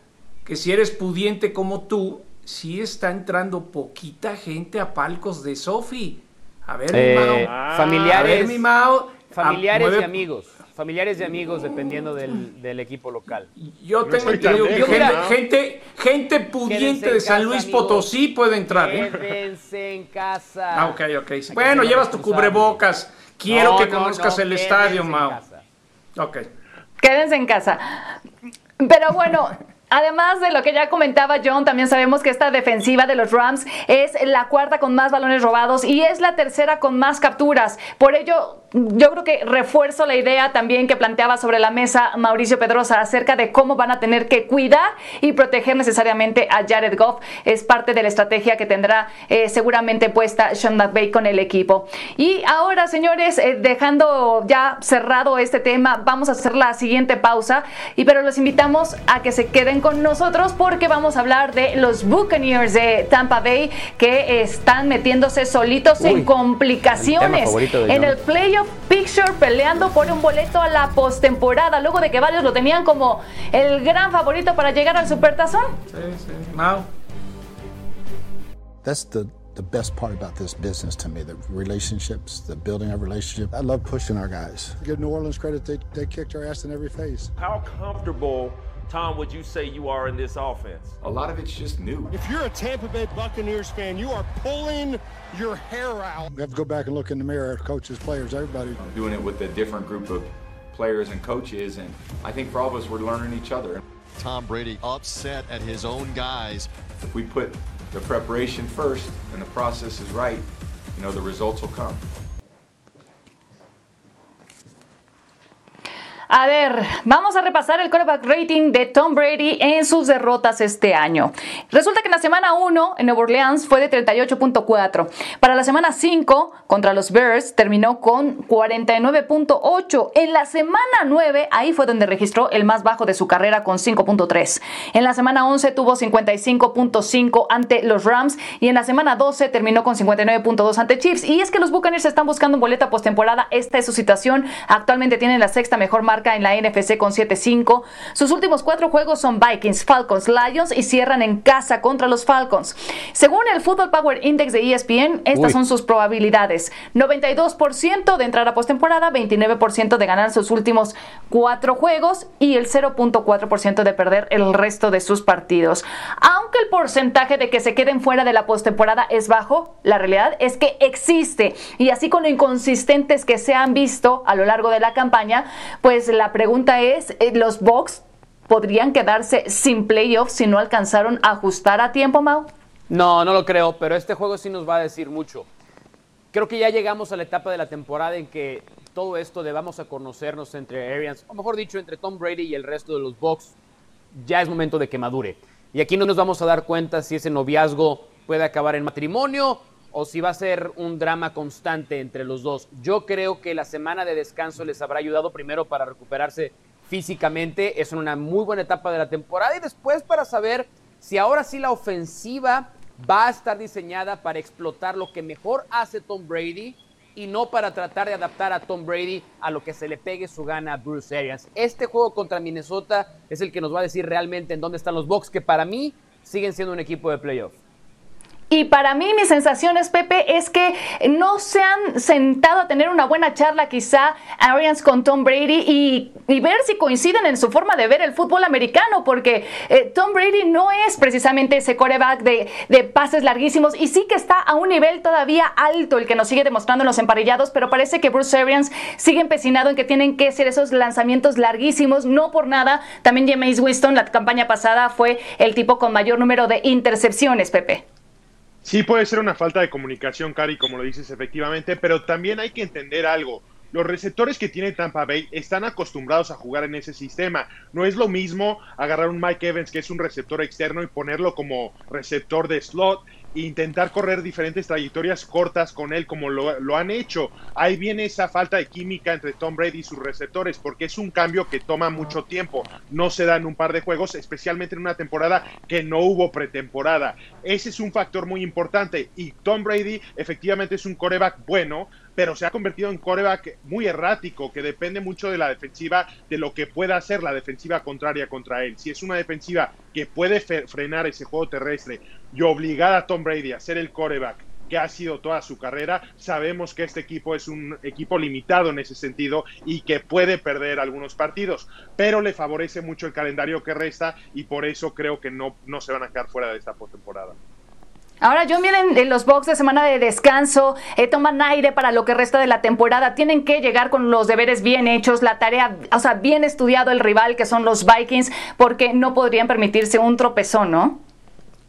que si eres pudiente como tú, sí está entrando poquita gente a palcos de Sofi. A ver, mi eh, Mau. Familiares. mi Mau. Familiares y amigos familiares y amigos dependiendo del, equipo local. Yo tengo entendido que gente, gente, pudiente de San Luis Potosí puede entrar. ¿eh? Quédense en casa. Ah, ok, ok. Bueno, llevas tu cubrebocas. Quiero que conozcas el estadio, Mau. Ok. Quédense en casa. Pero bueno, Además de lo que ya comentaba John, también sabemos que esta defensiva de los Rams es la cuarta con más balones robados y es la tercera con más capturas. Por ello, yo creo que refuerzo la idea también que planteaba sobre la mesa Mauricio Pedrosa acerca de cómo van a tener que cuidar y proteger necesariamente a Jared Goff. Es parte de la estrategia que tendrá eh, seguramente puesta Sean McVay con el equipo. Y ahora, señores, eh, dejando ya cerrado este tema, vamos a hacer la siguiente pausa. Y pero los invitamos a que se queden con nosotros porque vamos a hablar de los Buccaneers de Tampa Bay que están metiéndose solitos en complicaciones en el playoff Picture peleando por un boleto a la postemporada, luego de que varios lo tenían como el gran favorito para llegar al Supertazón. Sí, sí. Mau. That's the the best part about this business to me the relationships, the building of relationships. I love pushing our guys. Give New Orleans credit, they, they kicked our ass in every face. How comfortable, Tom, would you say you are in this offense? A lot of it's just new. If you're a Tampa Bay Buccaneers fan, you are pulling your hair out. We have to go back and look in the mirror, coaches, players, everybody. I'm Doing it with a different group of players and coaches, and I think for all of us, we're learning each other. Tom Brady upset at his own guys. If we put the preparation first and the process is right, you know, the results will come. A ver, vamos a repasar el quarterback rating de Tom Brady en sus derrotas este año. Resulta que en la semana 1 en Nueva Orleans fue de 38.4. Para la semana 5 contra los Bears terminó con 49.8. En la semana 9 ahí fue donde registró el más bajo de su carrera con 5.3. En la semana 11 tuvo 55.5 ante los Rams y en la semana 12 terminó con 59.2 ante Chiefs. Y es que los Buccaneers están buscando un boleta postemporada. Esta es su situación. Actualmente tienen la sexta mejor marca en la NFC con 7-5. Sus últimos cuatro juegos son Vikings, Falcons, Lions y cierran en casa contra los Falcons. Según el Football Power Index de ESPN, estas Uy. son sus probabilidades. 92% de entrar a postemporada, 29% de ganar sus últimos cuatro juegos y el 0.4% de perder el resto de sus partidos. Aunque el porcentaje de que se queden fuera de la postemporada es bajo, la realidad es que existe. Y así con lo inconsistentes que se han visto a lo largo de la campaña, pues la pregunta es, eh, ¿los Bucks podrían quedarse sin playoffs si no alcanzaron a ajustar a tiempo, Mau? No, no lo creo, pero este juego sí nos va a decir mucho. Creo que ya llegamos a la etapa de la temporada en que todo esto de vamos a conocernos entre Arians, o mejor dicho, entre Tom Brady y el resto de los Bucks, ya es momento de que madure. Y aquí no nos vamos a dar cuenta si ese noviazgo puede acabar en matrimonio o si va a ser un drama constante entre los dos. Yo creo que la semana de descanso les habrá ayudado primero para recuperarse físicamente, es una muy buena etapa de la temporada y después para saber si ahora sí la ofensiva va a estar diseñada para explotar lo que mejor hace Tom Brady y no para tratar de adaptar a Tom Brady a lo que se le pegue su gana a Bruce Arians. Este juego contra Minnesota es el que nos va a decir realmente en dónde están los Bucks, que para mí siguen siendo un equipo de playoff. Y para mí, mis sensaciones, Pepe, es que no se han sentado a tener una buena charla, quizá, Arians con Tom Brady y, y ver si coinciden en su forma de ver el fútbol americano, porque eh, Tom Brady no es precisamente ese coreback de, de pases larguísimos y sí que está a un nivel todavía alto, el que nos sigue demostrando en los emparellados, pero parece que Bruce Arians sigue empecinado en que tienen que ser esos lanzamientos larguísimos, no por nada. También James Winston, la campaña pasada, fue el tipo con mayor número de intercepciones, Pepe. Sí puede ser una falta de comunicación, Cari, como lo dices efectivamente, pero también hay que entender algo. Los receptores que tiene Tampa Bay están acostumbrados a jugar en ese sistema. No es lo mismo agarrar un Mike Evans, que es un receptor externo, y ponerlo como receptor de slot intentar correr diferentes trayectorias cortas con él como lo, han hecho. Ahí viene esa falta de química entre Tom Brady y sus receptores, porque es un cambio que toma mucho tiempo. No se da en un par de juegos, especialmente en una temporada que no hubo pretemporada. Ese es un factor muy importante. Y Tom Brady efectivamente es un coreback bueno, pero se ha convertido en coreback muy errático, que depende mucho de la defensiva, de lo que pueda hacer la defensiva contraria contra él. Si es una defensiva que puede frenar ese juego terrestre y obligar a Tom Brady a ser el coreback que ha sido toda su carrera, sabemos que este equipo es un equipo limitado en ese sentido y que puede perder algunos partidos, pero le favorece mucho el calendario que resta y por eso creo que no, no se van a quedar fuera de esta postemporada. Ahora, John, vienen en los box de semana de descanso, eh, toman aire para lo que resta de la temporada, tienen que llegar con los deberes bien hechos, la tarea, o sea, bien estudiado el rival que son los Vikings, porque no podrían permitirse un tropezón, ¿no?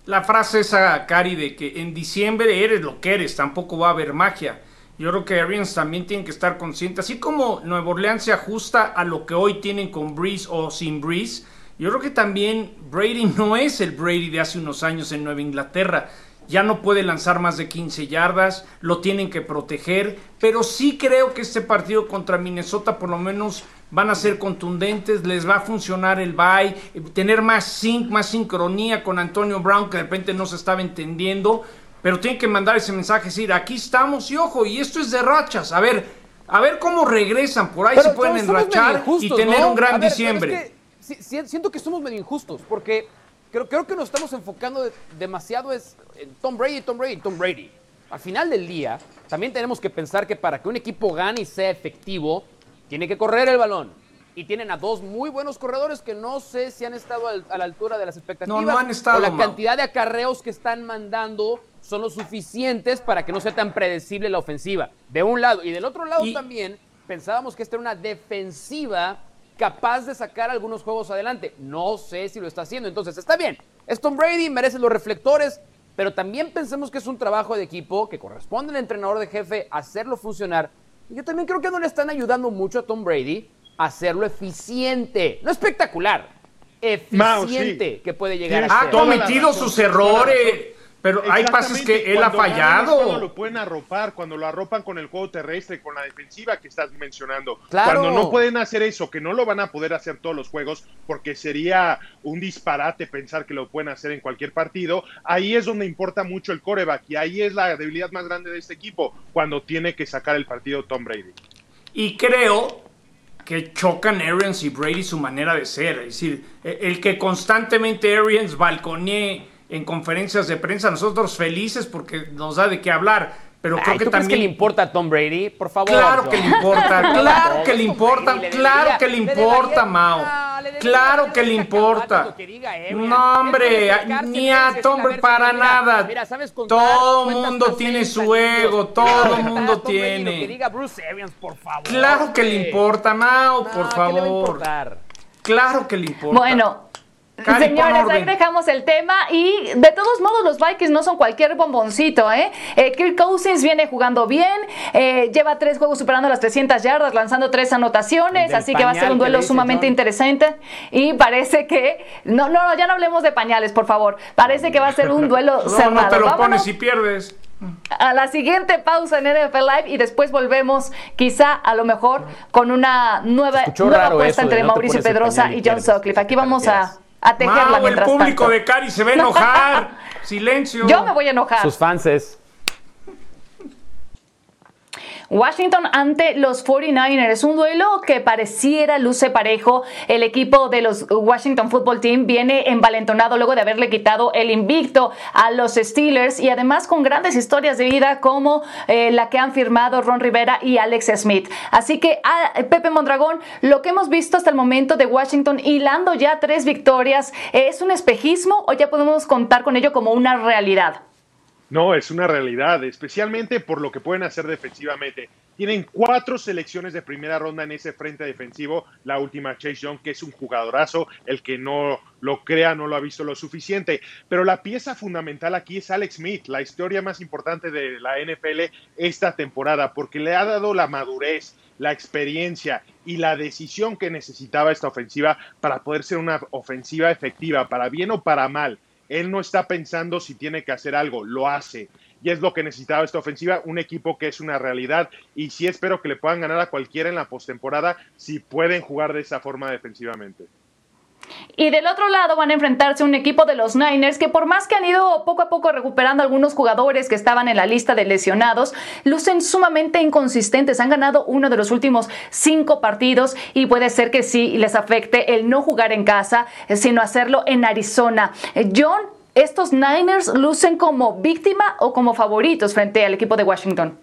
La frase esa, Cari, de que en diciembre eres lo que eres, tampoco va a haber magia. Yo creo que Arians también tiene que estar consciente, así como Nueva Orleans se ajusta a lo que hoy tienen con Breeze o sin Breeze, yo creo que también Brady no es el Brady de hace unos años en Nueva Inglaterra ya no puede lanzar más de 15 yardas, lo tienen que proteger, pero sí creo que este partido contra Minnesota por lo menos van a ser contundentes, les va a funcionar el bye, tener más sync, más sincronía con Antonio Brown que de repente no se estaba entendiendo, pero tienen que mandar ese mensaje, decir, aquí estamos y ojo, y esto es de rachas, a ver, a ver cómo regresan, por ahí pero, se pueden enrachar y tener ¿no? un gran ver, diciembre. Es que, siento que somos medio injustos, porque creo, creo que nos estamos enfocando demasiado es Tom Brady, Tom Brady, Tom Brady. Al final del día, también tenemos que pensar que para que un equipo gane y sea efectivo, tiene que correr el balón. Y tienen a dos muy buenos corredores que no sé si han estado al- a la altura de las expectativas. No, no han estado, O la cantidad de acarreos que están mandando son lo suficientes para que no sea tan predecible la ofensiva. De un lado. Y del otro lado también pensábamos que esta era una defensiva capaz de sacar algunos juegos adelante. No sé si lo está haciendo. Entonces, está bien. Es Tom Brady, merece los reflectores, pero también pensemos que es un trabajo de equipo que corresponde al entrenador de jefe hacerlo funcionar. Y yo también creo que no le están ayudando mucho a Tom Brady a hacerlo eficiente. No espectacular. Eficiente que puede llegar a Ha cometido sus errores, pero hay pases que él ha fallado. Cuando lo pueden arropar, cuando lo arropan con el juego terrestre, con la defensiva que estás mencionando. Claro. Cuando no pueden hacer eso, que no lo van a poder hacer todos los juegos, porque sería un disparate pensar que lo pueden hacer en cualquier partido, ahí es donde importa mucho el coreback y ahí es la debilidad más grande de este equipo, cuando tiene que sacar el partido Tom Brady. Y creo que chocan Arians y Brady su manera de ser. Es decir, e- el que constantemente Arians balconee en conferencias de prensa, nosotros felices porque nos da de qué hablar. Pero creo que ¿tú crees también. que le importa a Tom Brady? Por favor. Claro John. que le importa, (laughs) claro que le importa, Brady, claro que le importa, Mao. Claro que le importa. No, hombre, ni a Tom ver, para nada. mira, ¿sabes contar? Todo mundo tiene su ego, todo mundo Brady, tiene. Lo que diga Bruce Arians, por favor. Claro que le importa, Mao, por ¿qué le va a favor. Claro que le importa. Bueno, Cari, Señores, ahí dejamos el tema y de todos modos los Vikings no son cualquier bomboncito, ¿eh? Eh, Kirk Cousins viene jugando bien, eh, lleva tres juegos superando las 300 yardas, lanzando tres anotaciones, así que va a ser un duelo sumamente John. interesante y parece que, no, no, no, ya no hablemos de pañales, por favor, parece que va a ser un duelo (laughs) No, cerrado. no te lo Vámonos pones y pierdes. a la siguiente pausa en NFL Live y después volvemos quizá a lo mejor con una nueva, nueva apuesta entre no Mauricio Pedrosa y John Sutcliffe. Aquí vamos a, a tejerla Mau, el mientras público tanto. de Cari se va a enojar. (laughs) Silencio. Yo me voy a enojar. Sus fanses. Washington ante los 49ers, un duelo que pareciera luce parejo. El equipo de los Washington Football Team viene envalentonado luego de haberle quitado el invicto a los Steelers y además con grandes historias de vida como eh, la que han firmado Ron Rivera y Alex Smith. Así que a Pepe Mondragón, lo que hemos visto hasta el momento de Washington hilando ya tres victorias, ¿es un espejismo o ya podemos contar con ello como una realidad? No, es una realidad, especialmente por lo que pueden hacer defensivamente. Tienen cuatro selecciones de primera ronda en ese frente defensivo. La última, Chase Young, que es un jugadorazo. El que no lo crea no lo ha visto lo suficiente. Pero la pieza fundamental aquí es Alex Smith, la historia más importante de la NFL esta temporada, porque le ha dado la madurez, la experiencia y la decisión que necesitaba esta ofensiva para poder ser una ofensiva efectiva, para bien o para mal. Él no está pensando si tiene que hacer algo, lo hace. Y es lo que necesitaba esta ofensiva, un equipo que es una realidad. Y sí espero que le puedan ganar a cualquiera en la postemporada si pueden jugar de esa forma defensivamente. Y del otro lado van a enfrentarse un equipo de los Niners que por más que han ido poco a poco recuperando algunos jugadores que estaban en la lista de lesionados, lucen sumamente inconsistentes. Han ganado uno de los últimos cinco partidos y puede ser que sí les afecte el no jugar en casa, eh, sino hacerlo en Arizona. Eh, John, ¿estos Niners lucen como víctima o como favoritos frente al equipo de Washington?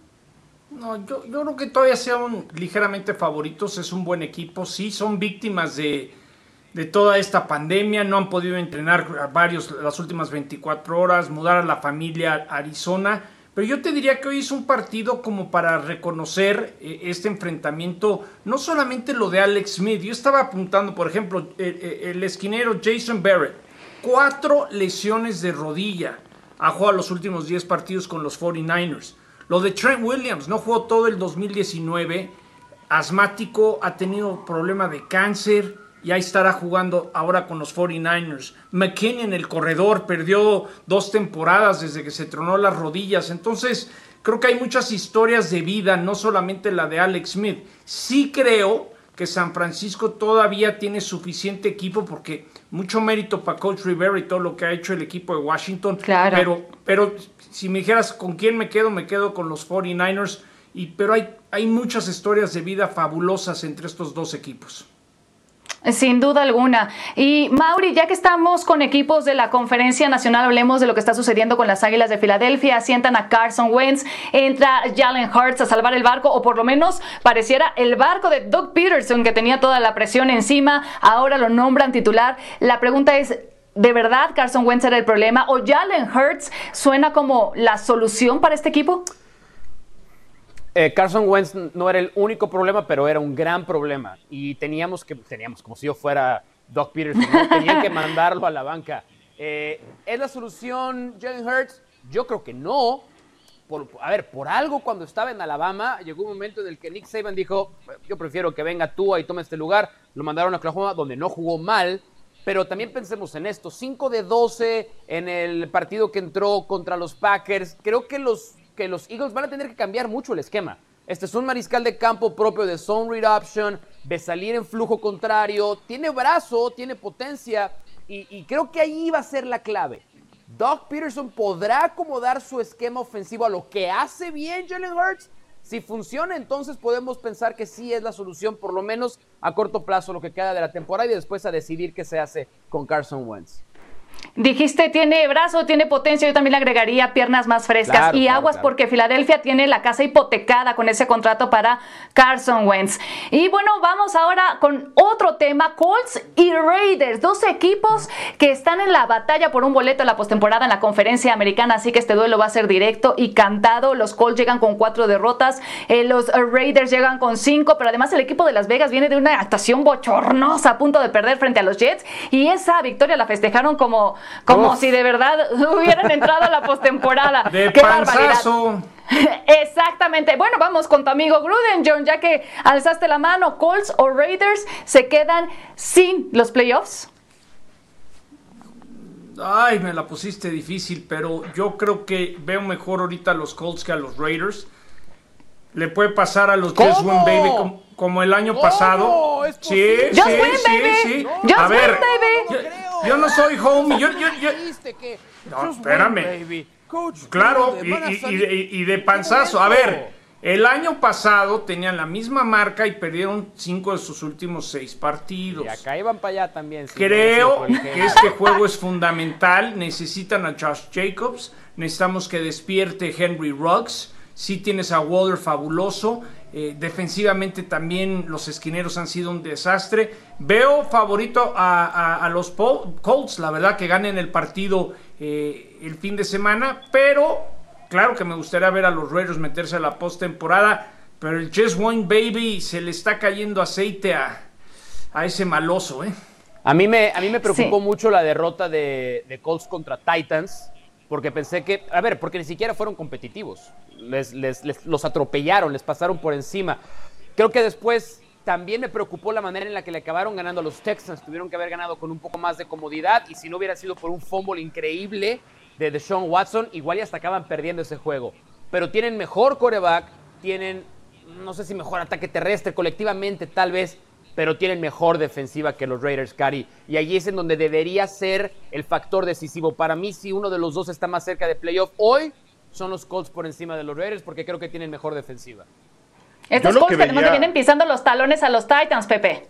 No, yo, yo creo que todavía son ligeramente favoritos. Es un buen equipo. Sí, son víctimas de, de toda esta pandemia. No han podido entrenar varios las últimas 24 horas, mudar a la familia a Arizona. Pero yo te diría que hoy es un partido como para reconocer eh, este enfrentamiento, no solamente lo de Alex Smith. Yo estaba apuntando, por ejemplo, el- el esquinero Jason Barrett, cuatro lesiones de rodilla. Ha jugado los últimos 10 partidos con los 49ers. Lo de Trent Williams, no jugó todo el 2019, asmático, ha tenido problema de cáncer y ahí estará jugando ahora con los 49ers. McKinnon, el corredor, perdió dos temporadas desde que se tronó las rodillas. Entonces, creo que hay muchas historias de vida, no solamente la de Alex Smith. Sí creo que San Francisco todavía tiene suficiente equipo porque mucho mérito para Coach Rivera y todo lo que ha hecho el equipo de Washington. Claro. Pero, pero si me dijeras con quién me quedo, me quedo con los 49ers. Y, pero hay, hay muchas historias de vida fabulosas entre estos dos equipos. Sin duda alguna. Y Mauri, ya que estamos con equipos de la Conferencia Nacional, hablemos de lo que está sucediendo con las Águilas de Filadelfia. Sientan a Carson Wentz, entra Jalen Hurts a salvar el barco, o por lo menos pareciera el barco de Doug Peterson que tenía toda la presión encima. Ahora lo nombran titular. La pregunta es, ¿de verdad Carson Wentz era el problema? ¿O Jalen Hurts suena como la solución para este equipo? Eh, Carson Wentz no era el único problema, pero era un gran problema. Y teníamos que, teníamos como si yo fuera Doc Peterson, ¿no? tenían que mandarlo a la banca. Eh, ¿Es la solución Jalen Hurts? Yo creo que no. Por, a ver, por algo cuando estaba en Alabama, llegó un momento en el que Nick Saban dijo, yo prefiero que venga tú y tome este lugar. Lo mandaron a Oklahoma, donde no jugó mal. Pero también pensemos en esto, 5 de 12 en el partido que entró contra los Packers. Creo que los que los Eagles van a tener que cambiar mucho el esquema. Este es un mariscal de campo propio de zone read option, de salir en flujo contrario, tiene brazo, tiene potencia y, y creo que ahí va a ser la clave. Doc Peterson podrá acomodar su esquema ofensivo a lo que hace bien Jalen Hurts. Si funciona, entonces podemos pensar que sí es la solución, por lo menos a corto plazo, lo que queda de la temporada y después a decidir qué se hace con Carson Wentz. Dijiste, tiene brazo, tiene potencia, yo también le agregaría piernas más frescas Claro, y aguas claro. porque Filadelfia tiene la casa hipotecada con ese contrato para Carson Wentz. Y bueno, vamos ahora con otro tema, Colts y Raiders, dos equipos que están en la batalla por un boleto en la postemporada en la conferencia americana, así que este duelo va a ser directo y cantado. Los Colts llegan con cuatro derrotas, eh, los Raiders llegan con cinco, pero además el equipo de Las Vegas viene de una actuación bochornosa a punto de perder frente a los Jets y esa victoria la festejaron como, como Uf. si de verdad (laughs) hubieran entrado a la postemporada. De ¡Qué barbaridad! panzazo. (laughs) Exactamente. Bueno, vamos con tu amigo Gruden, John, ya que alzaste la mano, Colts o Raiders se quedan sin los playoffs. Ay, me la pusiste difícil, pero yo creo que veo mejor ahorita a los Colts que a los Raiders. Le puede pasar a los Just ¿Cómo? Win Baby como, como el año ¿Cómo? pasado. ¿Es Sí, sí, Just win, sí, baby. sí. Just a win, ver, baby. Yo, no soy homie. Yo, yo, yo- Dijiste que No, espérame. Claro, y, de, y de panzazo. A ver, el año pasado tenían la misma marca y perdieron cinco de sus últimos seis partidos. Y acá iban para allá también. Creo que este juego es fundamental. Necesitan a Josh Jacobs. Necesitamos que despierte Henry Ruggs. Sí tienes a Waller fabuloso. Eh, defensivamente también los esquineros han sido un desastre. Veo favorito a, a- a los Colts, la verdad, que ganen el partido eh, el fin de semana. Pero claro que me gustaría ver a los Raiders meterse a la postemporada. Pero el Just One Baby se le está cayendo aceite a, a ese maloso, ¿eh? A mí me, a mí me preocupó Sí. mucho la derrota de, de Colts contra Titans, porque pensé que, a ver, porque ni siquiera fueron competitivos. Les, les- les- los atropellaron, les pasaron por encima. Creo que después también me preocupó la manera en la que le acabaron ganando a los Texans. Tuvieron que haber ganado con un poco más de comodidad y si no hubiera sido por un fumble increíble de Deshaun Watson, igual ya hasta acaban perdiendo ese juego. Pero tienen mejor coreback, tienen, no sé si mejor ataque terrestre, colectivamente tal vez, pero tienen mejor defensiva que los Raiders, Cari. Y allí es en donde debería ser el factor decisivo. Para mí, si uno de los dos está más cerca de playoff hoy, son los Colts por encima de los Raiders porque creo que tienen mejor defensiva. Estos Colts además veía- vienen pisando los talones a los Titans, Pepe.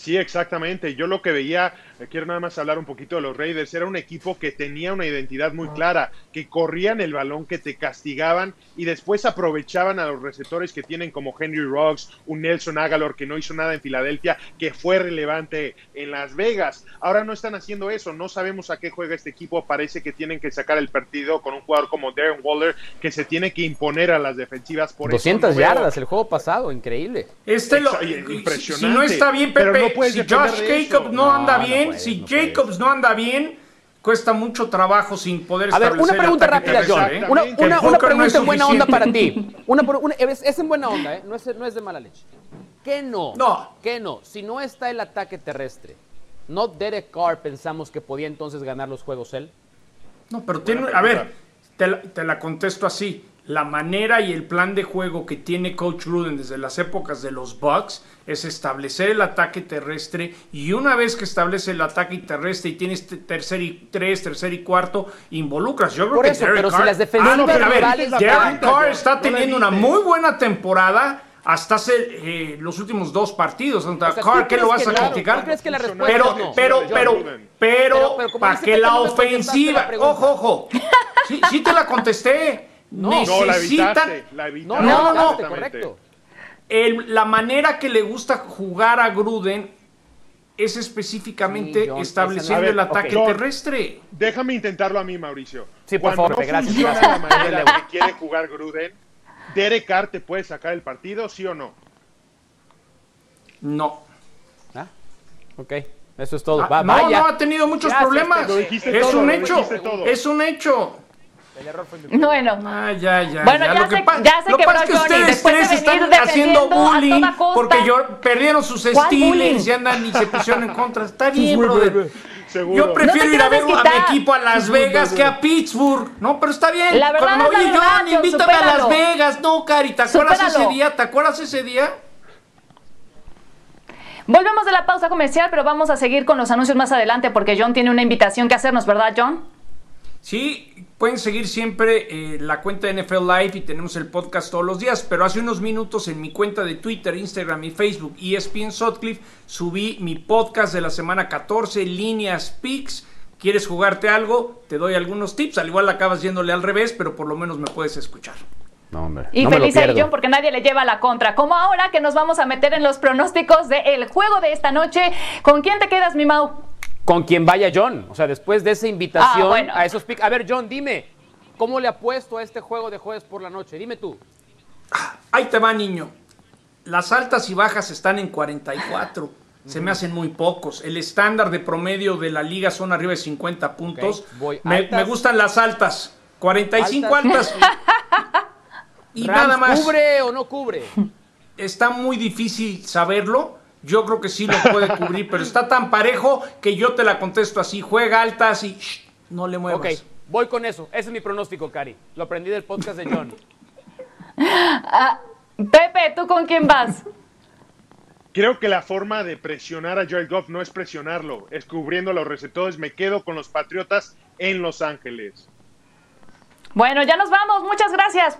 Sí, exactamente. Yo lo que veía, eh, quiero nada más hablar un poquito de los Raiders, era un equipo que tenía una identidad muy clara, que corrían el balón, que te castigaban y después aprovechaban a los receptores que tienen como Henry Rocks, un Nelson Agalor que no hizo nada en Filadelfia, que fue relevante en Las Vegas. Ahora no están haciendo eso, no sabemos a qué juega este equipo, parece que tienen que sacar el partido con un jugador como Darren Waller, que se tiene que imponer a las defensivas. Por eso 200 no veo- yardas el juego pasado, increíble. Este lo, impresionante. Si no está bien, Pero Pepe, no puedes si Josh. Jacobs no, No, anda no bien, puedes, si no puedes. Jacobs no anda bien, cuesta mucho trabajo sin poder A ver, establecer una pregunta rápida, John. ¿eh? Una, una- una no pregunta en buena onda para ti. (laughs) Una, una- es, es en buena onda, ¿eh? No es, no es de mala leche. ¿Qué no? No. ¿Qué no? Si no está el ataque terrestre, ¿no Derek Carr pensamos que podía entonces ganar los juegos él? No, pero tiene, a ver, te la, te la contesto así. La manera y el plan de juego que tiene Coach Gruden desde las épocas de los Bucks es establecer el ataque terrestre y una vez que establece el ataque terrestre y tienes te- tercer y tres, tercer y cuarto, involucras. Yo creo Por que eso, Derek pero si Carr- las defensivas Ah, no, pero a ver, Derek Carr está teniendo una muy buena temporada. hasta hace eh, los últimos dos partidos. O sea, Carr, ¿tú ¿qué lo vas a crees que la respuesta pero, no? pero, pero, pero, Pero- para que la ofensiva, ojo, ojo, sí, sí te la contesté. No, la Necesitan, evitaste, la evitaste. no, no, no, correcto. el- la manera que le gusta jugar a Gruden es específicamente Sí, John, estableciendo ver, el ataque terrestre. Déjame intentarlo a mí, Mauricio. Sí, por Cuando favor, no gracias, funciona gracias. la manera que quiere jugar Gruden, ¿Derek Carr te puede sacar el partido, sí o no? No. Ah, ok, eso es todo. Ah, Va- no, vaya. no ha tenido muchos Gracias, problemas. Pepe. Lo dijiste Es todo, un lo hecho. Es un hecho. El error fue mi Bueno. Ah, ya, ya. Bueno, ya Lo que se- pa- ya se lo quebró pasa es que Johnny, ustedes tres están haciendo bullying porque yo, perdieron sus. Steelers y andan y se pusieron en contra. Está bien, brother. Seguro. Yo prefiero No ir a ver a mi equipo a Las Vegas que a Pittsburgh. No, pero está bien. La verdad Cuando oye, John, invítame a Las. Vegas. No, Cari, ¿te acuerdas Supéralo. ese día? ¿Te acuerdas ese día? Volvemos de la pausa comercial, pero vamos a seguir con los anuncios más adelante porque John tiene una invitación que hacernos, ¿verdad, John? Sí, pueden seguir siempre eh, la cuenta de NFL Live y tenemos el podcast todos los días, pero hace unos minutos en mi cuenta de Twitter, Instagram y Facebook, ESPN Sutcliffe, subí mi podcast de la semana 14, Líneas Picks. ¿Quieres jugarte algo? Te doy algunos tips, al igual acabas yéndole al revés, pero por lo menos me puedes escuchar. No, hombre. Y no me lo feliz. John porque nadie le lleva la contra. Como ahora que nos vamos a meter en los pronósticos del juego de esta noche. ¿Con quién te quedas, mi Mau? Con quien vaya John. O sea, después de esa invitación Ah, bueno. a esos pick. A ver, John, dime, ¿cómo le apuesto a este juego de jueves por la noche? Dime tú. Ahí te va, niño. Las altas y bajas están en 44. Se me hacen muy pocos. El estándar de promedio de la liga son arriba de 50 puntos. Voy Me, gustan las altas. 45 Altas. altas. (laughs) y Rams nada más. ¿Cubre o no cubre? Está muy difícil saberlo. Yo creo que sí lo puede (laughs) cubrir, pero está tan parejo que yo te la contesto así. Juega altas y shh, no le muevas. Ok, voy con eso. Ese es mi pronóstico, Cari. Lo aprendí del podcast de John. (laughs) Ah, Pepe, ¿tú con quién vas? Creo que la forma de presionar a Jared Goff no es presionarlo, es cubriendo los receptores. Me quedo con los Patriotas en Los Ángeles. Bueno, ya nos vamos. Muchas gracias.